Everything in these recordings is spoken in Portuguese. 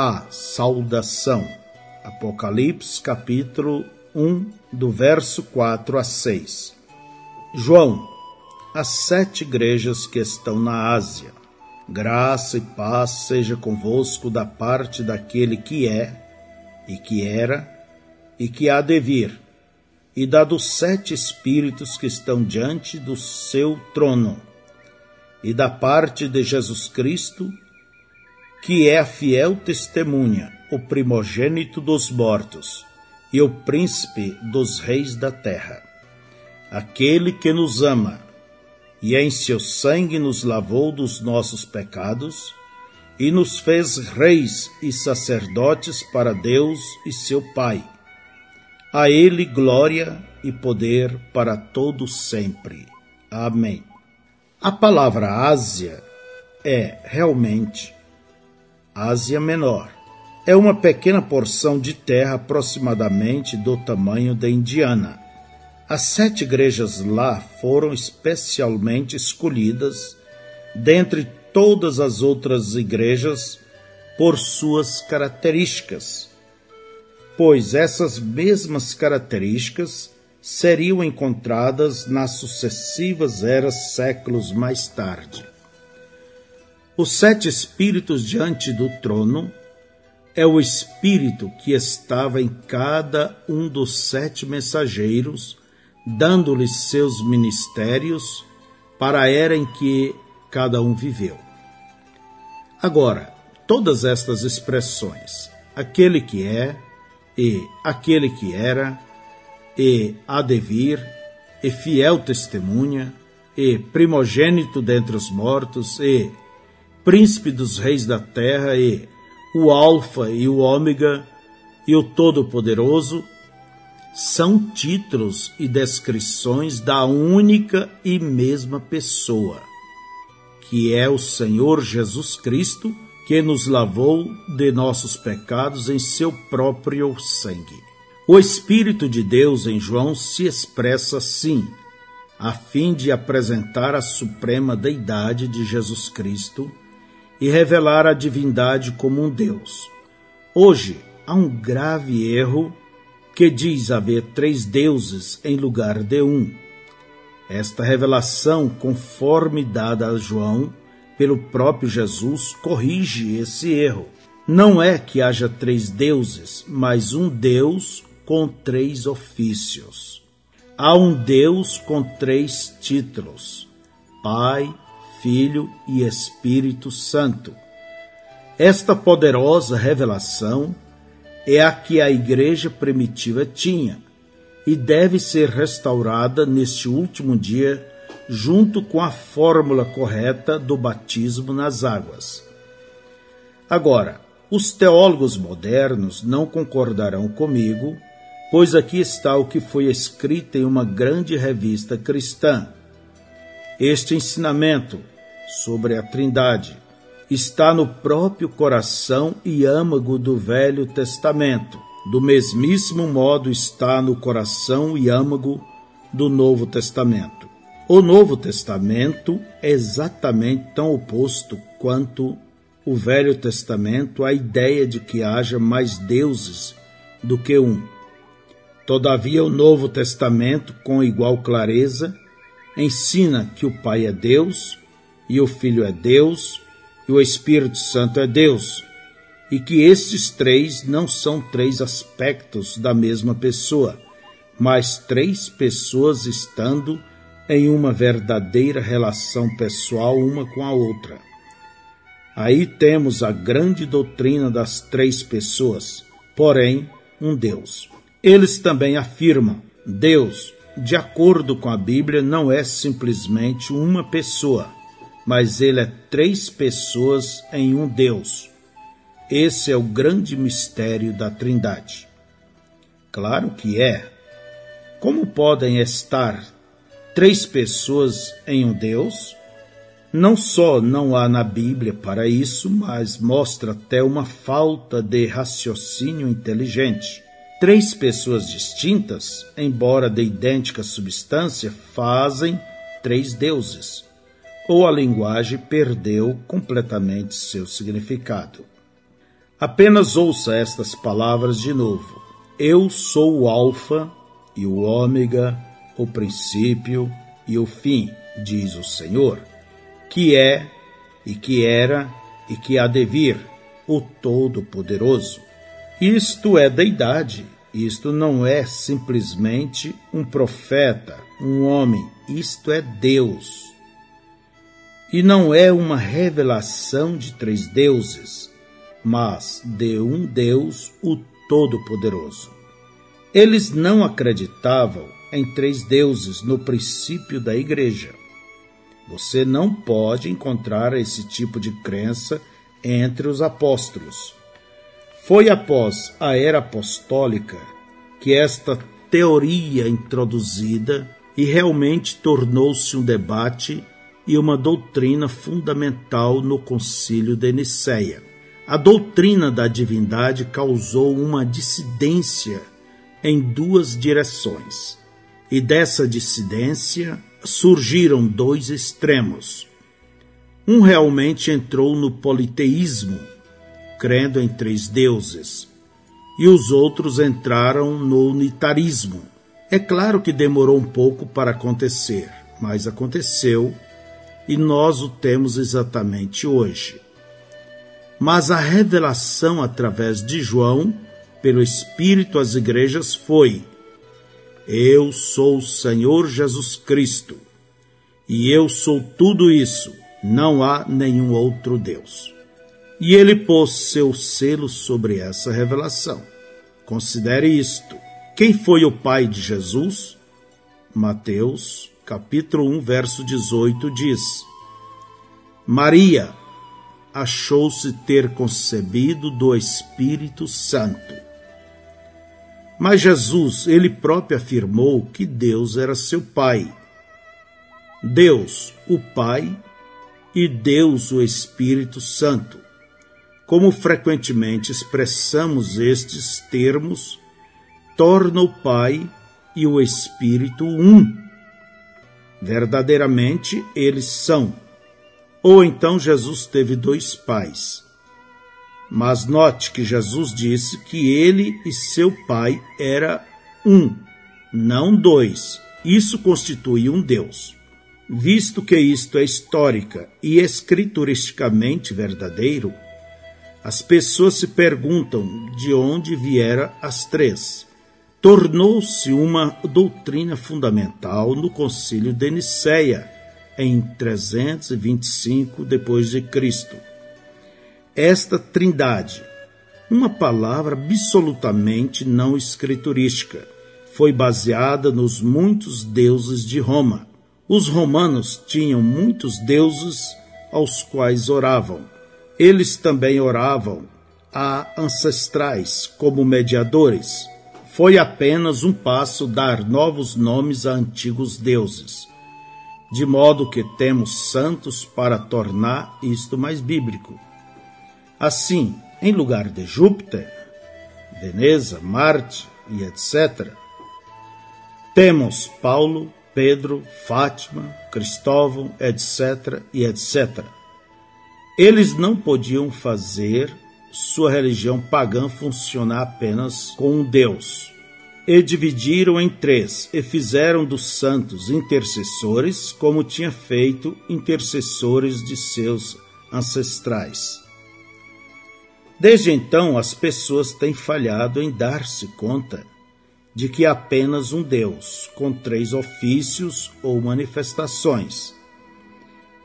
a saudação. Apocalipse capítulo 1, do verso 4 a 6. João, as sete igrejas que estão na Ásia. Graça e paz seja convosco da parte daquele que é, e que era, e que há de vir, e da dos sete espíritos que estão diante do seu trono, e da parte de Jesus Cristo, que é a fiel testemunha, o primogênito dos mortos e o príncipe dos reis da terra. Aquele que nos ama e em seu sangue nos lavou dos nossos pecados e nos fez reis e sacerdotes para Deus e seu Pai. A ele glória e poder para todos sempre. Amém. A palavra Ásia é realmente Ásia Menor. É uma pequena porção de terra aproximadamente do tamanho da Indiana. As sete igrejas lá foram especialmente escolhidas dentre todas as outras igrejas por suas características, pois essas mesmas características seriam encontradas nas sucessivas eras séculos mais tarde. Os sete espíritos diante do trono é o espírito que estava em cada um dos sete mensageiros, dando-lhes seus ministérios para a era em que cada um viveu. Agora, todas estas expressões, aquele que é, e aquele que era, e há de vir, e fiel testemunha, e primogênito dentre os mortos, e príncipe dos reis da terra e o Alfa e o Ômega e o Todo-Poderoso, são títulos e descrições da única e mesma pessoa, que é o Senhor Jesus Cristo, que nos lavou de nossos pecados em seu próprio sangue. O Espírito de Deus em João se expressa assim, a fim de apresentar a suprema deidade de Jesus Cristo e revelar a divindade como um Deus. Hoje há um grave erro que diz haver três deuses em lugar de um. Esta revelação, conforme dada a João pelo próprio Jesus, corrige esse erro. Não é que haja três deuses, mas um Deus com três ofícios. Há um Deus com três títulos: Pai, Filho e Espírito Santo. Esta poderosa revelação é a que a igreja primitiva tinha e deve ser restaurada neste último dia, junto com a fórmula correta do batismo nas águas. Agora, os teólogos modernos não concordarão comigo, pois aqui está o que foi escrito em uma grande revista cristã este ensinamento sobre a Trindade está no próprio coração e âmago do Velho Testamento. Do mesmíssimo modo está no coração e âmago do Novo Testamento. O Novo Testamento é exatamente tão oposto quanto o Velho Testamento à ideia de que haja mais deuses do que um. Todavia, o Novo Testamento, com igual clareza, ensina que o Pai é Deus, e o Filho é Deus, e o Espírito Santo é Deus, e que estes três não são três aspectos da mesma pessoa, mas três pessoas estando em uma verdadeira relação pessoal uma com a outra. Aí temos a grande doutrina das três pessoas, porém um Deus. Eles também afirmam: Deus, de acordo com a Bíblia, não é simplesmente uma pessoa, mas ele é três pessoas em um Deus. Esse é o grande mistério da Trindade. Claro que é. Como podem estar três pessoas em um Deus? Não só não há na Bíblia para isso, mas mostra até uma falta de raciocínio inteligente. Três pessoas distintas, embora de idêntica substância, fazem três deuses, ou a linguagem perdeu completamente seu significado. Apenas ouça estas palavras de novo. Eu sou o Alfa e o Ômega, o princípio e o fim, diz o Senhor, que é e que era e que há de vir, o Todo-Poderoso. Isto é deidade, isto não é simplesmente um profeta, um homem, isto é Deus. E não é uma revelação de três deuses, mas de um Deus, o Todo-Poderoso. Eles não acreditavam em três deuses no princípio da igreja. Você não pode encontrar esse tipo de crença entre os apóstolos. Foi após a era apostólica que esta teoria introduzida e realmente tornou-se um debate e uma doutrina fundamental no Concílio de Nicéia. A doutrina da divindade causou uma dissidência em duas direções, e dessa dissidência surgiram dois extremos. Um realmente entrou no politeísmo, crendo em três deuses, e os outros entraram no unitarismo. É claro que demorou um pouco para acontecer, mas aconteceu e nós o temos exatamente hoje. Mas a revelação através de João, pelo Espírito às igrejas, foi: Eu sou o Senhor Jesus Cristo, e eu sou tudo isso, não há nenhum outro Deus. E ele pôs seu selo sobre essa revelação. Considere isto. Quem foi o pai de Jesus? Mateus, capítulo 1, verso 18 diz: Maria, achou-se ter concebido do Espírito Santo. Mas Jesus, ele próprio afirmou que Deus era seu Pai. Deus, o Pai, e Deus, o Espírito Santo. Como frequentemente expressamos estes termos, torna o Pai e o Espírito um. Verdadeiramente eles são ou então Jesus teve dois pais. Mas note que Jesus disse que ele e seu pai era um, não dois. Isso constitui um Deus. Visto que isto é histórica e escrituristicamente verdadeiro, as pessoas se perguntam de onde viera as três. Tornou-se uma doutrina fundamental no Concílio de Nicéia, em 325 depois de Cristo. Esta Trindade, uma palavra absolutamente não escriturística, foi baseada nos muitos deuses de Roma. Os romanos tinham muitos deuses aos quais oravam. Eles também oravam a ancestrais como mediadores. Foi apenas um passo dar novos nomes a antigos deuses de modo que temos santos para tornar isto mais bíblico. Assim, em lugar de Júpiter, Veneza, Marte e etc., temos Paulo, Pedro, Fátima, Cristóvão, etc. e etc. Eles não podiam fazer sua religião pagã funcionar apenas com um Deus e dividiram em três, e fizeram dos santos intercessores, como tinha feito intercessores de seus ancestrais. Desde então, as pessoas têm falhado em dar-se conta de que há apenas um Deus, com três ofícios ou manifestações.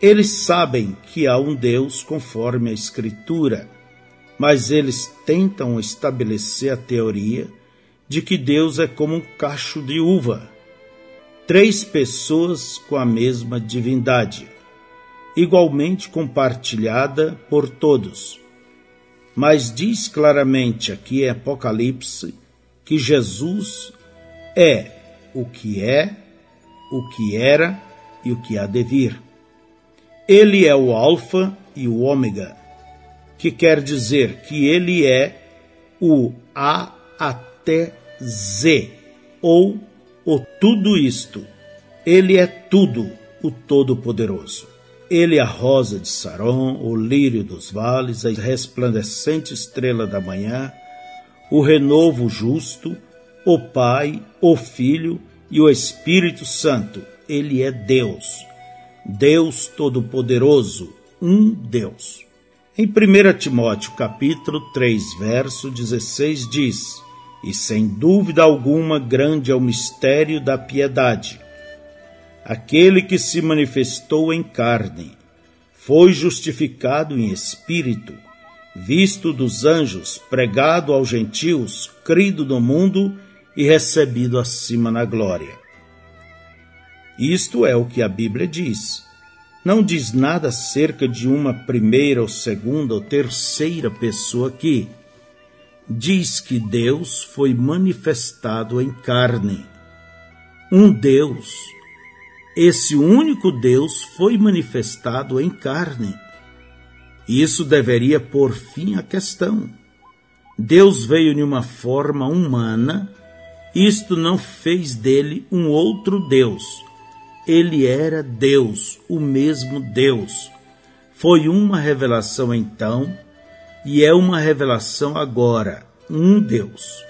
Eles sabem que há um Deus conforme a Escritura, mas eles tentam estabelecer a teoria de que Deus é como um cacho de uva, três pessoas com a mesma divindade, igualmente compartilhada por todos. Mas diz claramente aqui em Apocalipse que Jesus é o que é, o que era e o que há de vir. Ele é o Alfa e o Ômega, que quer dizer que ele é o A até Z, ou o tudo isto. Ele é tudo, o Todo-Poderoso. Ele a rosa de Saron, o lírio dos vales, a resplandecente estrela da manhã, o renovo justo, o Pai, o Filho e o Espírito Santo. Ele é Deus, Deus Todo-Poderoso, um Deus. Em 1 Timóteo capítulo 3, verso 16 diz: E sem dúvida alguma grande é o mistério da piedade. Aquele que se manifestou em carne, foi justificado em espírito, visto dos anjos, pregado aos gentios, crido no mundo e recebido acima na glória. Isto é o que a Bíblia diz não diz nada acerca de uma primeira ou segunda ou terceira pessoa aqui. Diz que Deus foi manifestado em carne. Um Deus. Esse único Deus foi manifestado em carne. Isso deveria pôr fim à questão. Deus veio em uma forma humana, isto não fez dele um outro Deus ele era Deus, o mesmo Deus. Foi uma revelação então e é uma revelação agora, um Deus.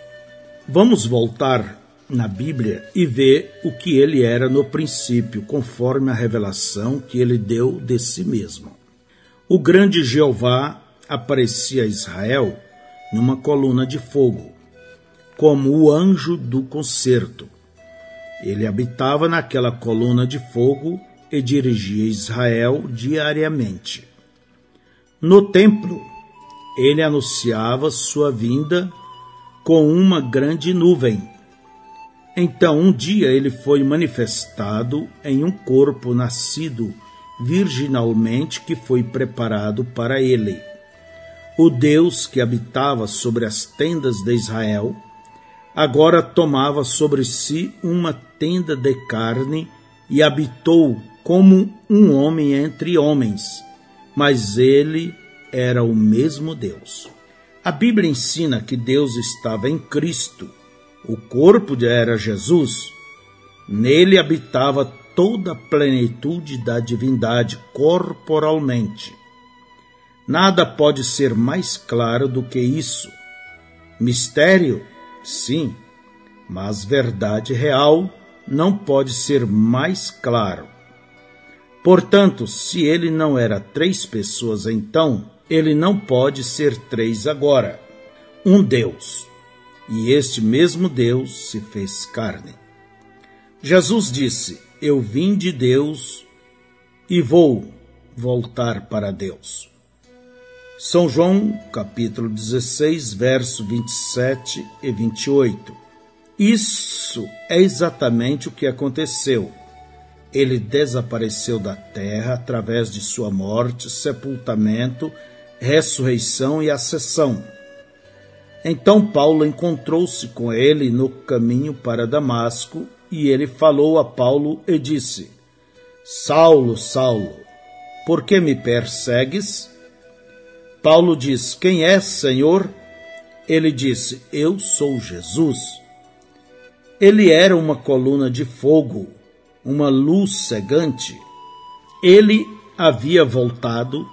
Vamos voltar na Bíblia e ver o que ele era no princípio, conforme a revelação que ele deu de si mesmo. O grande Jeová aparecia a Israel numa coluna de fogo, como o anjo do concerto. Ele habitava naquela coluna de fogo e dirigia Israel diariamente. No templo, ele anunciava sua vinda com uma grande nuvem. Então, um dia ele foi manifestado em um corpo nascido virginalmente que foi preparado para ele. O Deus que habitava sobre as tendas de Israel agora tomava sobre si uma tenda de carne e habitou como um homem entre homens, mas ele era o mesmo Deus. A Bíblia ensina que Deus estava em Cristo, o corpo era Jesus, nele habitava toda a plenitude da divindade corporalmente. Nada pode ser mais claro do que isso. Mistério Sim, mas verdade real não pode ser mais claro. Portanto, se ele não era três pessoas então, ele não pode ser três agora. Um Deus. E este mesmo Deus se fez carne. Jesus disse: Eu vim de Deus e vou voltar para Deus. São João, capítulo 16, verso 27 e 28. Isso é exatamente o que aconteceu. Ele desapareceu da terra através de sua morte, sepultamento, ressurreição e ascensão. Então Paulo encontrou-se com ele no caminho para Damasco e ele falou a Paulo e disse: Saulo, Saulo, por que me persegues? Paulo diz: Quem é, Senhor? Ele disse: Eu sou Jesus. Ele era uma coluna de fogo, uma luz cegante. Ele havia voltado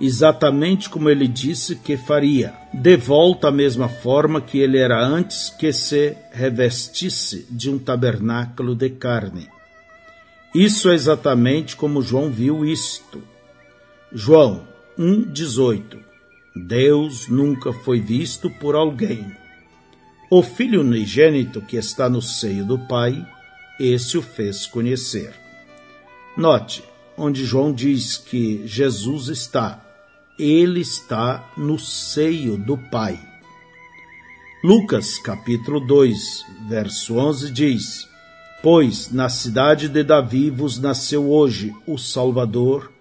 exatamente como ele disse que faria, de volta à mesma forma que ele era antes que se revestisse de um tabernáculo de carne. Isso é exatamente como João viu isto. João 1,18 Deus nunca foi visto por alguém. O Filho unigênito que está no seio do Pai, esse o fez conhecer. Note, onde João diz que Jesus está, ele está no seio do Pai. Lucas capítulo 2, verso 11 diz: Pois na cidade de Davi vos nasceu hoje o Salvador,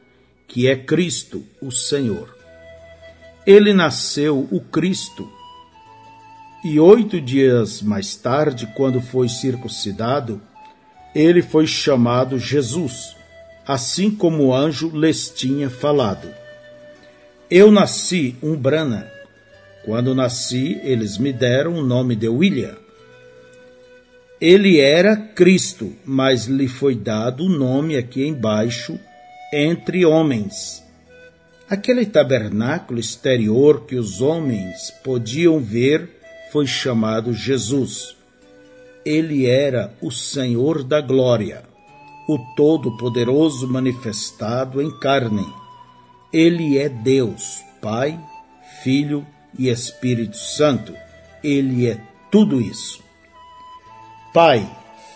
que é Cristo, o Senhor. Ele nasceu o Cristo. E oito dias mais tarde, quando foi circuncidado, ele foi chamado Jesus, assim como o anjo lhes tinha falado. Eu nasci um Brana. Quando nasci, eles me deram o nome de William. Ele era Cristo, mas lhe foi dado o nome aqui embaixo entre homens. Aquele tabernáculo exterior que os homens podiam ver foi chamado Jesus. Ele era o Senhor da glória, o Todo-Poderoso manifestado em carne. Ele é Deus, Pai, Filho e Espírito Santo. Ele é tudo isso. Pai,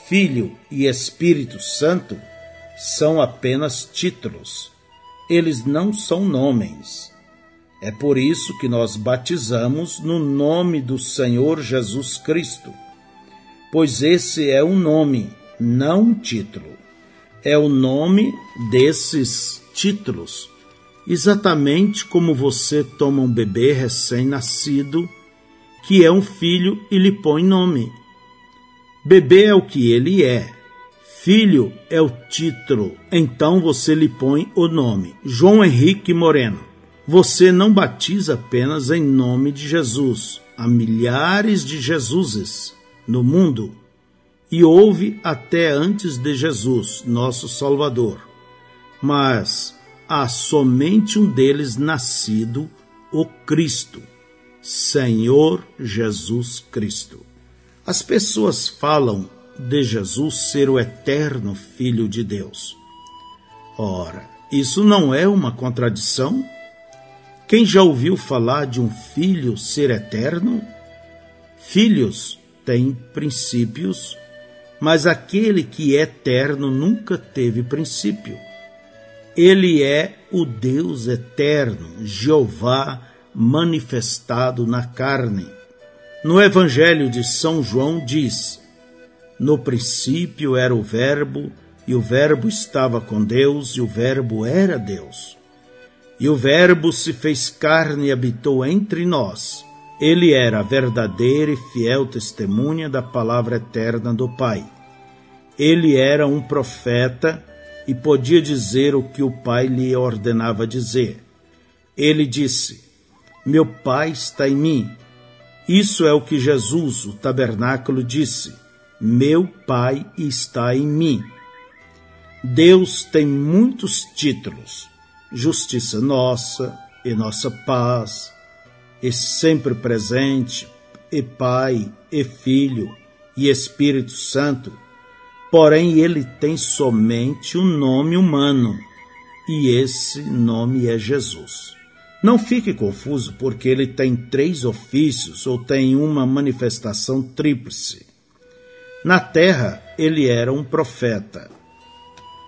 Filho e Espírito Santo são apenas títulos. Eles não são nomes. É por isso que nós batizamos no nome do Senhor Jesus Cristo, pois esse é um nome, não um título. É o nome desses títulos, exatamente como você toma um bebê recém-nascido, que é um filho e lhe põe nome. Bebê é o que ele é, Filho é o título, então você lhe põe o nome. João Henrique Moreno. Você não batiza apenas em nome de Jesus. Há milhares de Jesuses no mundo e houve até antes de Jesus, nosso Salvador. Mas há somente um deles nascido, o Cristo, Senhor Jesus Cristo. As pessoas falam de Jesus ser o eterno Filho de Deus. Ora, isso não é uma contradição? Quem já ouviu falar de um filho ser eterno? Filhos têm princípios, mas aquele que é eterno nunca teve princípio. Ele é o Deus eterno, Jeová manifestado na carne. No Evangelho de São João diz: no princípio era o Verbo, e o Verbo estava com Deus, e o Verbo era Deus. E o Verbo se fez carne e habitou entre nós. Ele era a verdadeira e fiel testemunha da palavra eterna do Pai. Ele era um profeta e podia dizer o que o Pai lhe ordenava dizer. Ele disse: Meu Pai está em mim. Isso é o que Jesus, o tabernáculo, disse meu Pai está em mim. Deus tem muitos títulos: justiça nossa e nossa paz, e sempre presente, e Pai, e Filho, e Espírito Santo. Porém, ele tem somente um nome humano, e esse nome é Jesus. Não fique confuso porque ele tem três ofícios ou tem uma manifestação tríplice. Na terra, ele era um profeta.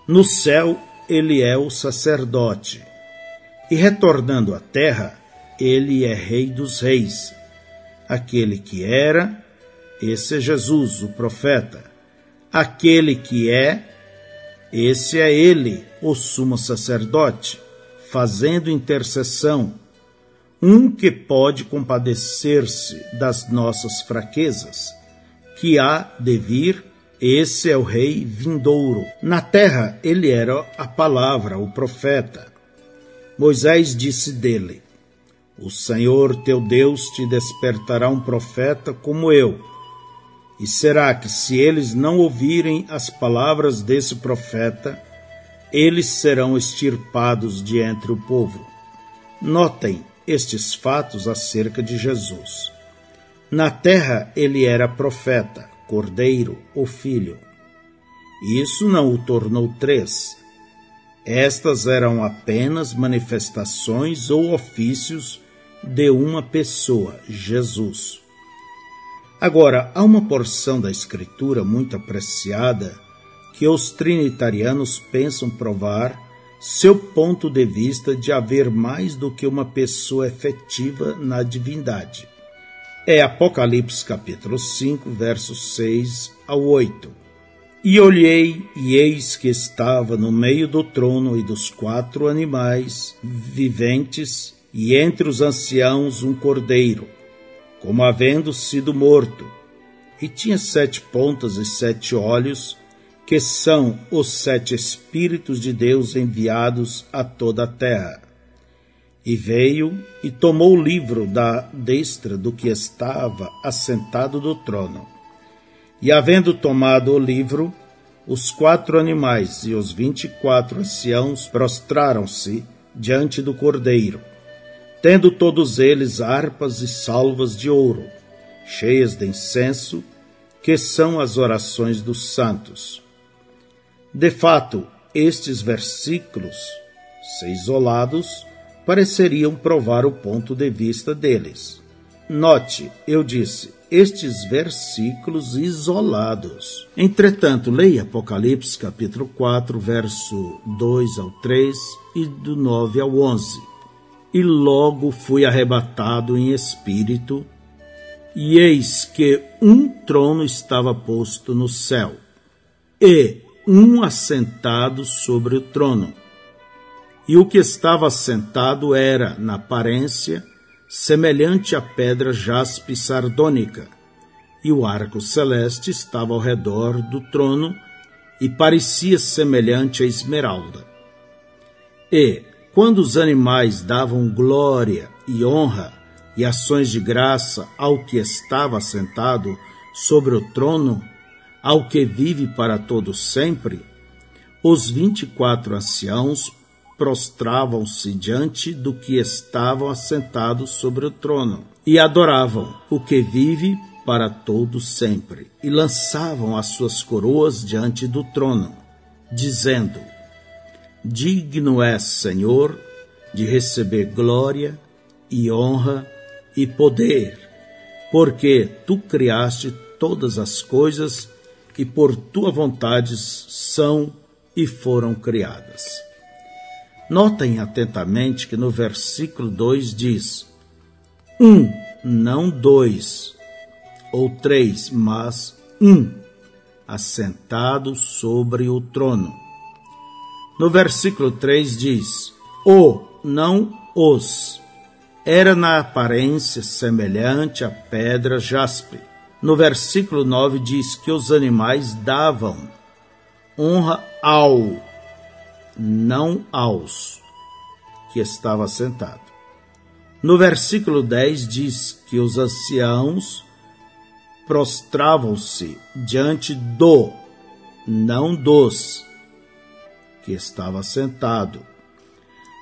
No céu, ele é o sacerdote. E retornando à terra, ele é Rei dos Reis. Aquele que era, esse é Jesus, o profeta. Aquele que é, esse é ele, o sumo sacerdote, fazendo intercessão, um que pode compadecer-se das nossas fraquezas que há de vir, esse é o rei vindouro. Na terra ele era a palavra, o profeta. Moisés disse dele: O Senhor teu Deus te despertará um profeta como eu. E será que, se eles não ouvirem as palavras desse profeta, eles serão extirpados de entre o povo? Notem estes fatos acerca de Jesus. Na terra ele era profeta, cordeiro ou filho. Isso não o tornou três. Estas eram apenas manifestações ou ofícios de uma pessoa, Jesus. Agora, há uma porção da Escritura muito apreciada que os trinitarianos pensam provar seu ponto de vista de haver mais do que uma pessoa efetiva na divindade é Apocalipse capítulo 5, versos 6 ao 8. E olhei, e eis que estava no meio do trono e dos quatro animais viventes, e entre os anciãos um cordeiro, como havendo sido morto, e tinha sete pontas e sete olhos, que são os sete Espíritos de Deus enviados a toda a terra. E veio e tomou o livro da destra do que estava assentado do trono. E havendo tomado o livro, os quatro animais e os vinte e quatro anciãos prostraram-se diante do cordeiro, tendo todos eles harpas e salvas de ouro, cheias de incenso, que são as orações dos santos. De fato, estes versículos, se isolados, pareceriam provar o ponto de vista deles. Note, eu disse, estes versículos isolados. Entretanto, leia Apocalipse capítulo 4, verso 2 ao 3 e do 9 ao 11. E logo fui arrebatado em espírito, e eis que um trono estava posto no céu, e um assentado sobre o trono. E o que estava assentado era, na aparência, semelhante à pedra jaspe sardônica, e o arco celeste estava ao redor do trono e parecia semelhante a esmeralda. E, quando os animais davam glória e honra e ações de graça ao que estava sentado sobre o trono, ao que vive para todos sempre, os vinte e quatro anciãos prostravam-se diante do que estavam assentados sobre o trono e adoravam o que vive para todo sempre e lançavam as suas coroas diante do trono, dizendo: Digno és, Senhor, de receber glória e honra e poder, porque tu criaste todas as coisas e por tua vontade são e foram criadas. Notem atentamente que no versículo 2 diz: um, não dois ou três, mas um, assentado sobre o trono. No versículo 3 diz: O, não os. Era na aparência semelhante à pedra jaspe. No versículo 9 diz que os animais davam honra ao não aos, que estava sentado. No versículo 10 diz que os anciãos prostravam-se diante do, não dos, que estava sentado.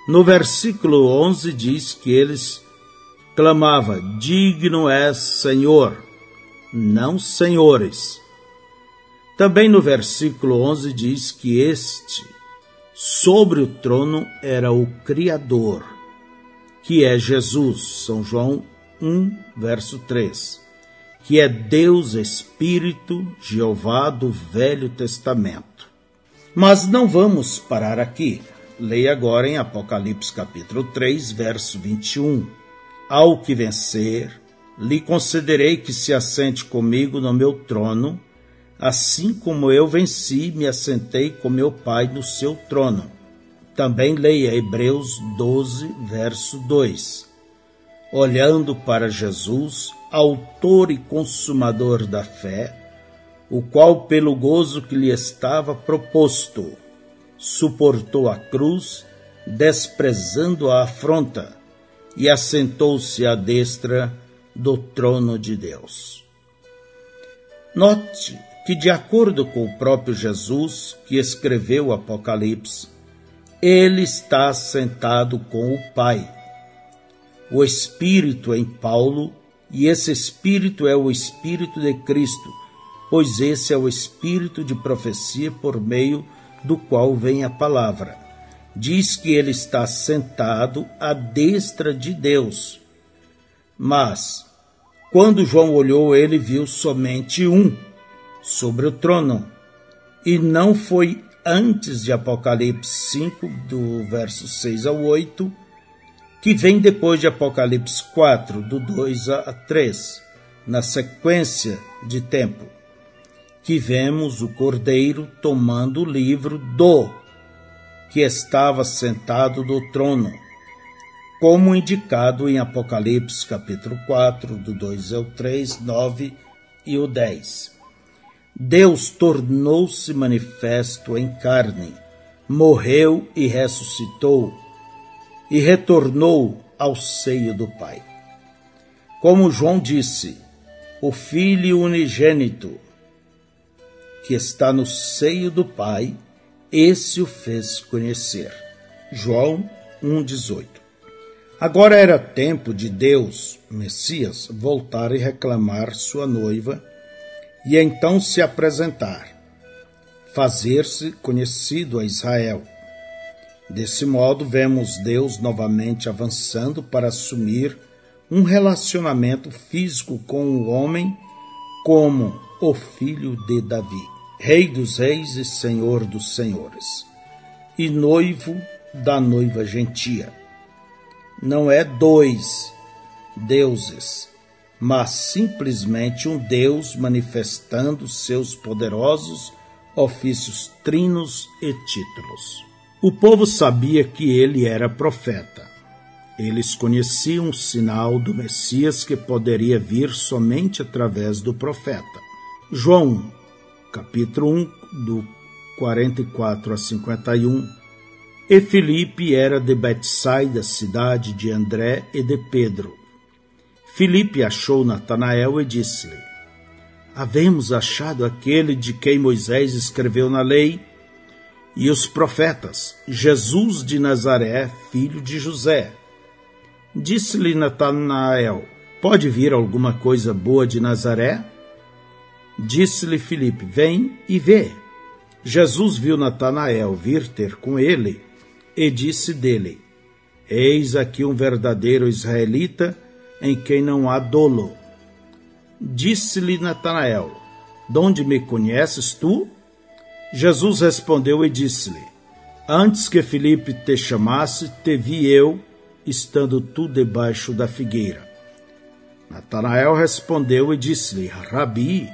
No versículo 11 diz que eles clamavam: Digno és, Senhor, não senhores. Também no versículo 11 diz que este Sobre o trono era o Criador, que é Jesus, São João 1, verso 3, que é Deus Espírito, Jeová do Velho Testamento. Mas não vamos parar aqui. Leia agora em Apocalipse capítulo 3, verso 21. Ao que vencer, lhe concederei que se assente comigo no meu trono, assim como eu venci me assentei com meu Pai no seu trono. Também leia Hebreus 12, verso 2. Olhando para Jesus, autor e consumador da fé, o qual, pelo gozo que lhe estava proposto, suportou a cruz, desprezando a afronta, e assentou-se à destra do trono de Deus. Note que, de acordo com o próprio Jesus, que escreveu o Apocalipse, ele está sentado com o Pai. O Espírito em Paulo, e esse Espírito é o Espírito de Cristo, pois esse é o Espírito de profecia por meio do qual vem a palavra. Diz que ele está sentado à destra de Deus. Mas, quando João olhou, ele viu somente um sobre o trono. E não foi antes de Apocalipse 5, do verso 6 ao 8, que vem depois de Apocalipse 4, do 2 a 3, na sequência de tempo, que vemos o cordeiro tomando o livro do que estava sentado do trono, como indicado em Apocalipse capítulo 4, do 2 ao 3, 9 e o 10. Deus tornou-se manifesto em carne, morreu e ressuscitou, e retornou ao seio do Pai. Como João disse, o Filho unigênito, que está no seio do Pai, esse o fez conhecer. João 1,18 Agora era tempo de Deus, Messias, voltar e reclamar sua noiva e então se apresentar, fazer-se conhecido a Israel. Desse modo, vemos Deus novamente avançando para assumir um relacionamento físico com o homem como o filho de Davi, rei dos reis e senhor dos senhores, e noivo da noiva gentia. Não é dois deuses, mas simplesmente um Deus manifestando seus poderosos ofícios trinos e títulos. O povo sabia que ele era profeta eles conheciam o sinal do Messias que poderia vir somente através do profeta. João, capítulo 1, do 44 a 51. E Filipe era de Betsaida, cidade de André e de Pedro. Filipe achou Natanael e disse-lhe: Havemos achado aquele de quem Moisés escreveu na lei e os profetas, Jesus de Nazaré, filho de José. Disse-lhe Natanael: Pode vir alguma coisa boa de Nazaré? Disse-lhe Filipe: Vem e vê. Jesus viu Natanael vir ter com ele e disse dele: Eis aqui um verdadeiro israelita em quem não há dolo. Disse-lhe Natanael: De onde me conheces tu? Jesus respondeu e disse-lhe: Antes que Filipe te chamasse, te vi eu estando tu debaixo da figueira. Natanael respondeu e disse-lhe: Rabi,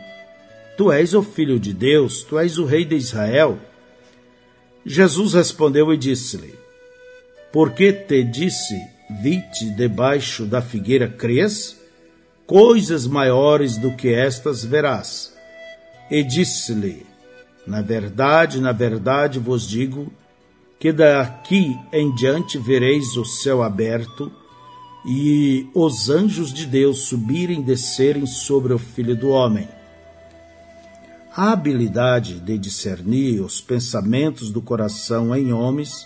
tu és o filho de Deus, tu és o rei de Israel. Jesus respondeu e disse-lhe: Por que te disse, vi-te debaixo da figueira, crês? Coisas maiores do que estas verás. E disse-lhe: Na verdade, na verdade vos digo, que daqui em diante vereis o céu aberto e os anjos de Deus subirem e descerem sobre o Filho do Homem. A habilidade de discernir os pensamentos do coração em homens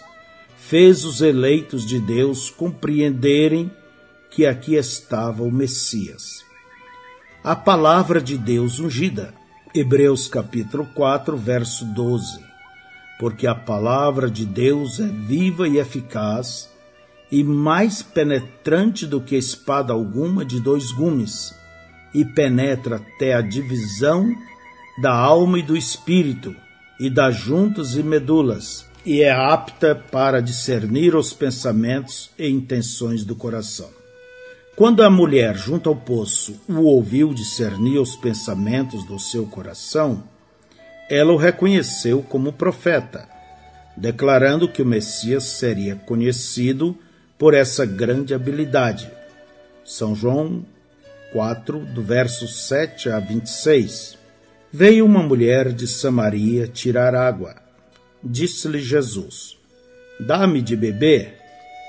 fez os eleitos de Deus compreenderem que aqui estava o Messias. A palavra de Deus ungida. Hebreus capítulo 4, verso 12 porque a palavra de Deus é viva e eficaz e mais penetrante do que espada alguma de dois gumes, e penetra até a divisão da alma e do espírito, e das juntas e medulas, e é apta para discernir os pensamentos e intenções do coração. Quando a mulher junto ao poço o ouviu discernir os pensamentos do seu coração, ela o reconheceu como profeta, declarando que o Messias seria conhecido por essa grande habilidade. São João 4, do verso 7 a 26. Veio uma mulher de Samaria tirar água. Disse-lhe Jesus: Dá-me de beber,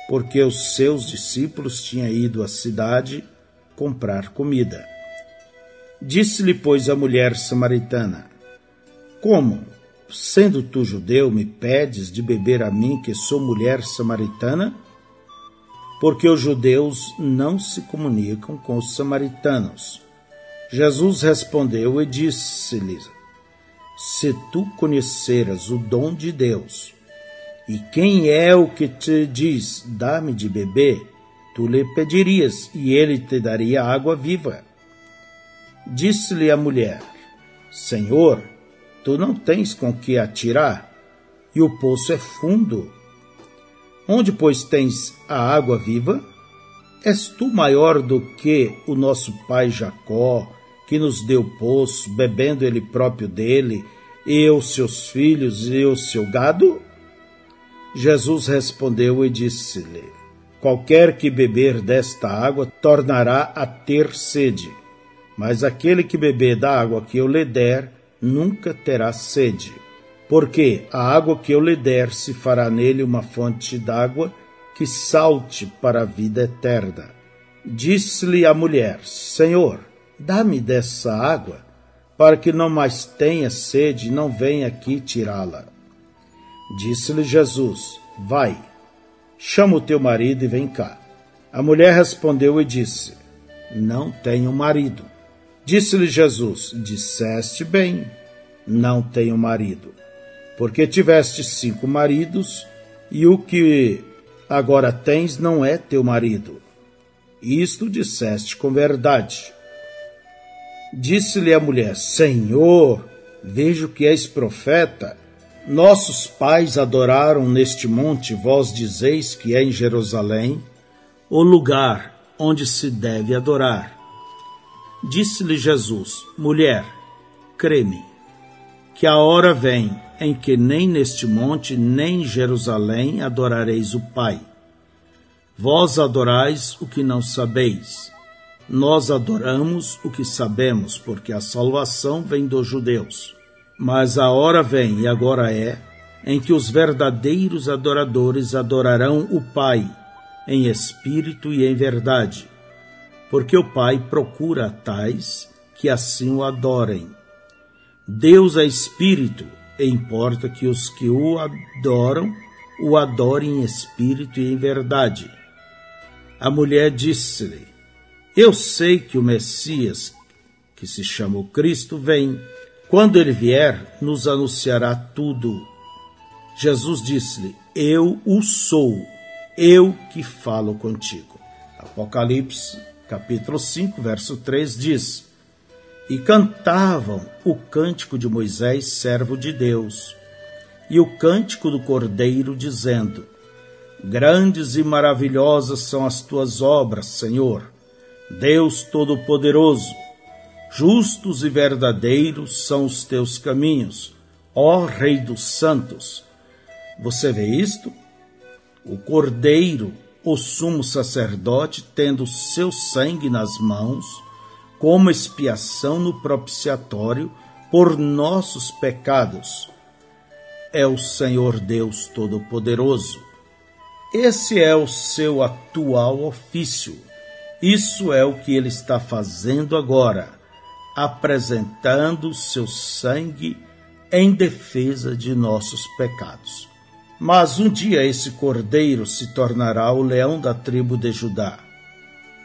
porque os seus discípulos tinham ido à cidade comprar comida. Disse-lhe, pois, a mulher samaritana: como, sendo tu judeu, me pedes de beber a mim, que sou mulher samaritana? Porque os judeus não se comunicam com os samaritanos. Jesus respondeu e disse-lhe: Se tu conheceras o dom de Deus, e quem é o que te diz, dá-me de beber, tu lhe pedirias, e ele te daria água viva. Disse-lhe a mulher: Senhor, Tu não tens com que atirar, e o poço é fundo. Onde, pois, tens a água viva? És tu maior do que o nosso pai Jacó, que nos deu poço, bebendo ele próprio dele, e os seus filhos e o seu gado? Jesus respondeu e disse-lhe: Qualquer que beber desta água tornará a ter sede, mas aquele que beber da água que eu lhe der, nunca terá sede, porque a água que eu lhe der se fará nele uma fonte d'água que salte para a vida eterna. Disse-lhe a mulher: Senhor, dá-me dessa água, para que não mais tenha sede, não venha aqui tirá-la. Disse-lhe Jesus: Vai, chama o teu marido e vem cá. A mulher respondeu e disse: Não tenho marido. Disse-lhe Jesus: Disseste bem, não tenho marido, porque tiveste cinco maridos e o que agora tens não é teu marido. Isto disseste com verdade. Disse-lhe a mulher: Senhor, vejo que és profeta. Nossos pais adoraram neste monte, vós dizeis que é em Jerusalém o lugar onde se deve adorar. Disse-lhe Jesus: Mulher, creme, que a hora vem em que nem neste monte nem em Jerusalém adorareis o Pai. Vós adorais o que não sabeis. Nós adoramos o que sabemos, porque a salvação vem dos judeus. Mas a hora vem, e agora é, em que os verdadeiros adoradores adorarão o Pai, em espírito e em verdade, porque o Pai procura tais que assim o adorem. Deus é espírito, e importa que os que o adoram o adorem em espírito e em verdade. A mulher disse-lhe: Eu sei que o Messias, que se chama o Cristo, vem quando ele vier, nos anunciará tudo. Jesus disse-lhe: Eu o sou, eu que falo contigo. Apocalipse, capítulo 5, verso 3 diz: E cantavam o cântico de Moisés, servo de Deus, e o cântico do Cordeiro, dizendo: Grandes e maravilhosas são as tuas obras, Senhor, Deus Todo-Poderoso Justos e verdadeiros são os teus caminhos, ó Rei dos Santos. Você vê isto? O Cordeiro, o sumo sacerdote, tendo seu sangue nas mãos, como expiação no propiciatório por nossos pecados. É o Senhor Deus Todo-Poderoso. Esse é o seu atual ofício. Isso é o que ele está fazendo agora apresentando seu sangue em defesa de nossos pecados. Mas um dia esse cordeiro se tornará o leão da tribo de Judá.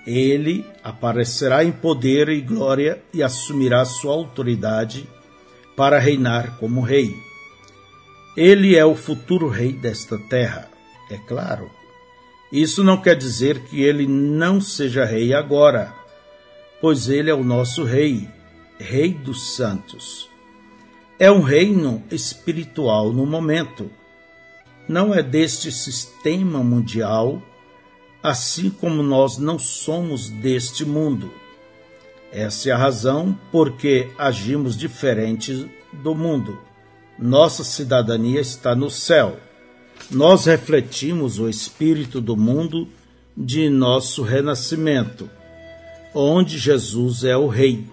Ele aparecerá em poder e glória e assumirá sua autoridade para reinar como rei. Ele é o futuro rei desta terra, é claro. Isso não quer dizer que ele não seja rei agora, pois ele é o nosso rei Rei dos Santos. É um reino espiritual no momento. Não é deste sistema mundial, assim como nós não somos deste mundo. Essa é a razão porque agimos diferente do mundo. Nossa cidadania está no céu. Nós refletimos o espírito do mundo de nosso renascimento, onde Jesus é o Rei.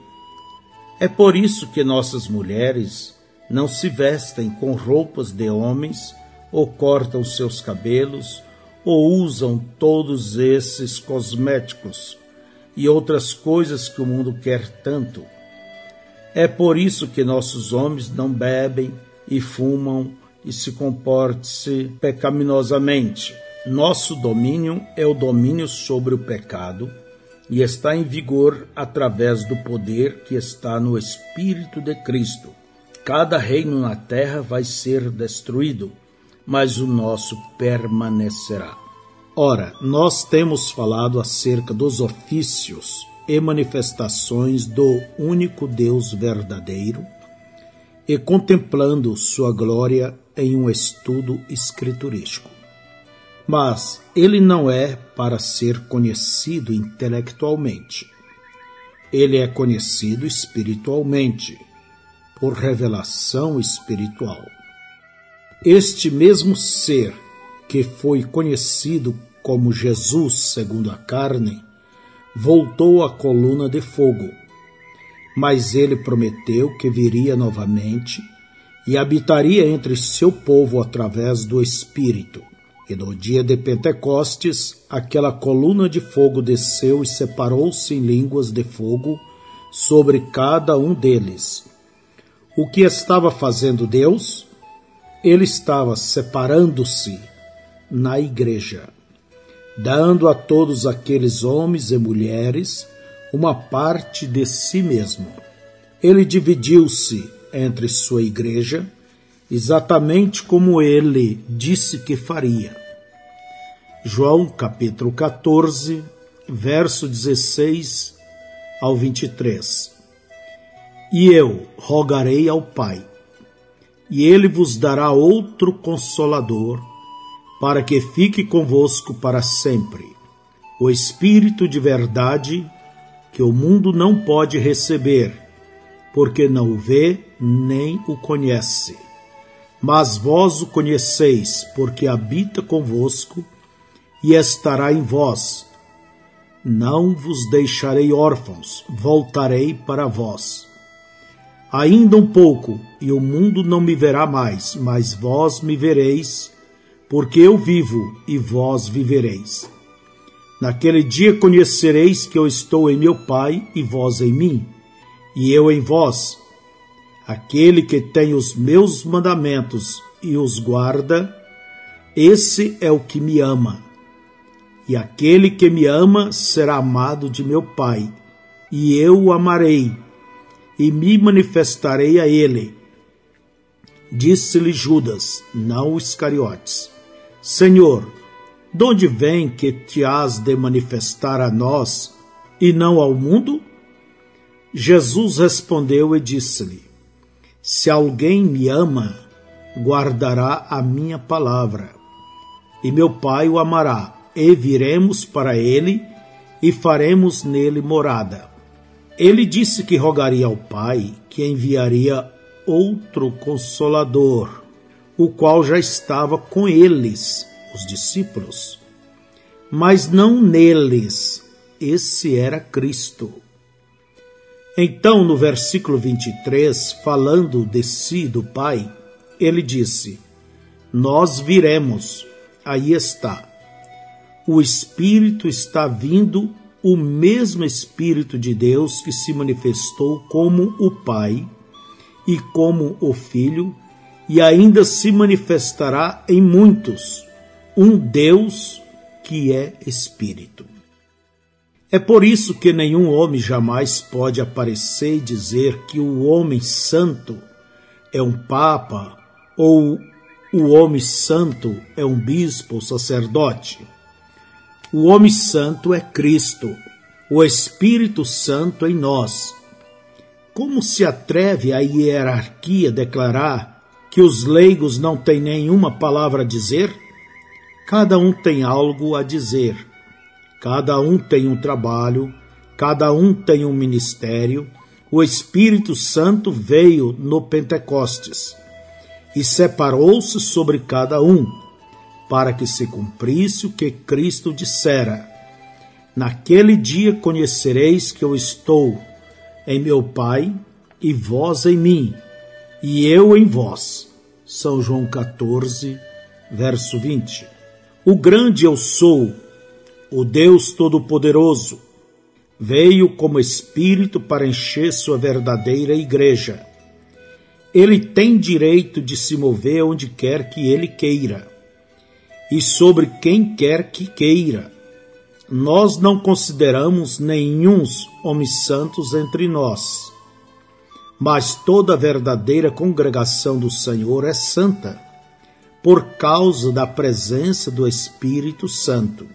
É por isso que nossas mulheres não se vestem com roupas de homens, ou cortam seus cabelos, ou usam todos esses cosméticos e outras coisas que o mundo quer tanto. É por isso que nossos homens não bebem e fumam e se comportam-se pecaminosamente. Nosso domínio é o domínio sobre o pecado e está em vigor através do poder que está no Espírito de Cristo. Cada reino na terra vai ser destruído, mas o nosso permanecerá. Ora, nós temos falado acerca dos ofícios e manifestações do único Deus verdadeiro e contemplando sua glória em um estudo escriturístico mas ele não é para ser conhecido intelectualmente. Ele é conhecido espiritualmente, por revelação espiritual. Este mesmo ser que foi conhecido como Jesus segundo a carne, voltou à coluna de fogo. Mas ele prometeu que viria novamente e habitaria entre seu povo através do Espírito e no dia de Pentecostes, aquela coluna de fogo desceu e separou-se em línguas de fogo sobre cada um deles, O que estava fazendo Deus? Ele estava separando-se na igreja, dando a todos aqueles homens e mulheres uma parte de si mesmo. Ele dividiu-se entre sua igreja, exatamente como ele disse que faria. João capítulo 14, verso 16 ao 23. E eu rogarei ao Pai, e ele vos dará outro consolador, para que fique convosco para sempre, o Espírito de verdade, que o mundo não pode receber, porque não o vê nem o conhece. Mas vós o conheceis, porque habita convosco e estará em vós. Não vos deixarei órfãos, voltarei para vós. Ainda um pouco, e o mundo não me verá mais, mas vós me vereis, porque eu vivo e vós vivereis. Naquele dia conhecereis que eu estou em meu Pai e vós em mim, e eu em vós. Aquele que tem os meus mandamentos e os guarda, esse é o que me ama. E aquele que me ama será amado de meu Pai, e eu o amarei, e me manifestarei a ele. Disse-lhe Judas, não Iscariotes: Senhor, de onde vem que te has de manifestar a nós e não ao mundo? Jesus respondeu e disse-lhe: Se alguém me ama, guardará a minha palavra, e meu Pai o amará, e viremos para ele e faremos nele morada. Ele disse que rogaria ao Pai que enviaria outro consolador, o qual já estava com eles, os discípulos, mas não neles. Esse era Cristo. Então, no versículo 23, falando de si, do Pai, ele disse: Nós viremos. Aí está. O Espírito está vindo, o mesmo Espírito de Deus que se manifestou como o Pai e como o Filho, e ainda se manifestará em muitos, um Deus que é Espírito. É por isso que nenhum homem jamais pode aparecer e dizer que o homem santo é um papa ou o homem santo é um bispo ou sacerdote. O homem santo é Cristo, o Espírito Santo em nós. Como se atreve a hierarquia declarar que os leigos não têm nenhuma palavra a dizer? Cada um tem algo a dizer Cada um tem um trabalho, cada um tem um ministério. O Espírito Santo veio no Pentecostes e separou-se sobre cada um, para que se cumprisse o que Cristo dissera: Naquele dia conhecereis que eu estou em meu Pai e vós em mim, e eu em vós. São João 14, verso 20. O grande eu sou o Deus Todo-Poderoso, veio como Espírito para encher sua verdadeira igreja. Ele tem direito de se mover onde quer que ele queira e sobre quem quer que queira. Nós não consideramos nenhuns homens santos entre nós, mas toda a verdadeira congregação do Senhor é santa, por causa da presença do Espírito Santo.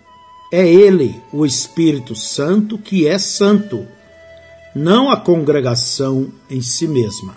É Ele, o Espírito Santo, que é santo, não a congregação em si mesma.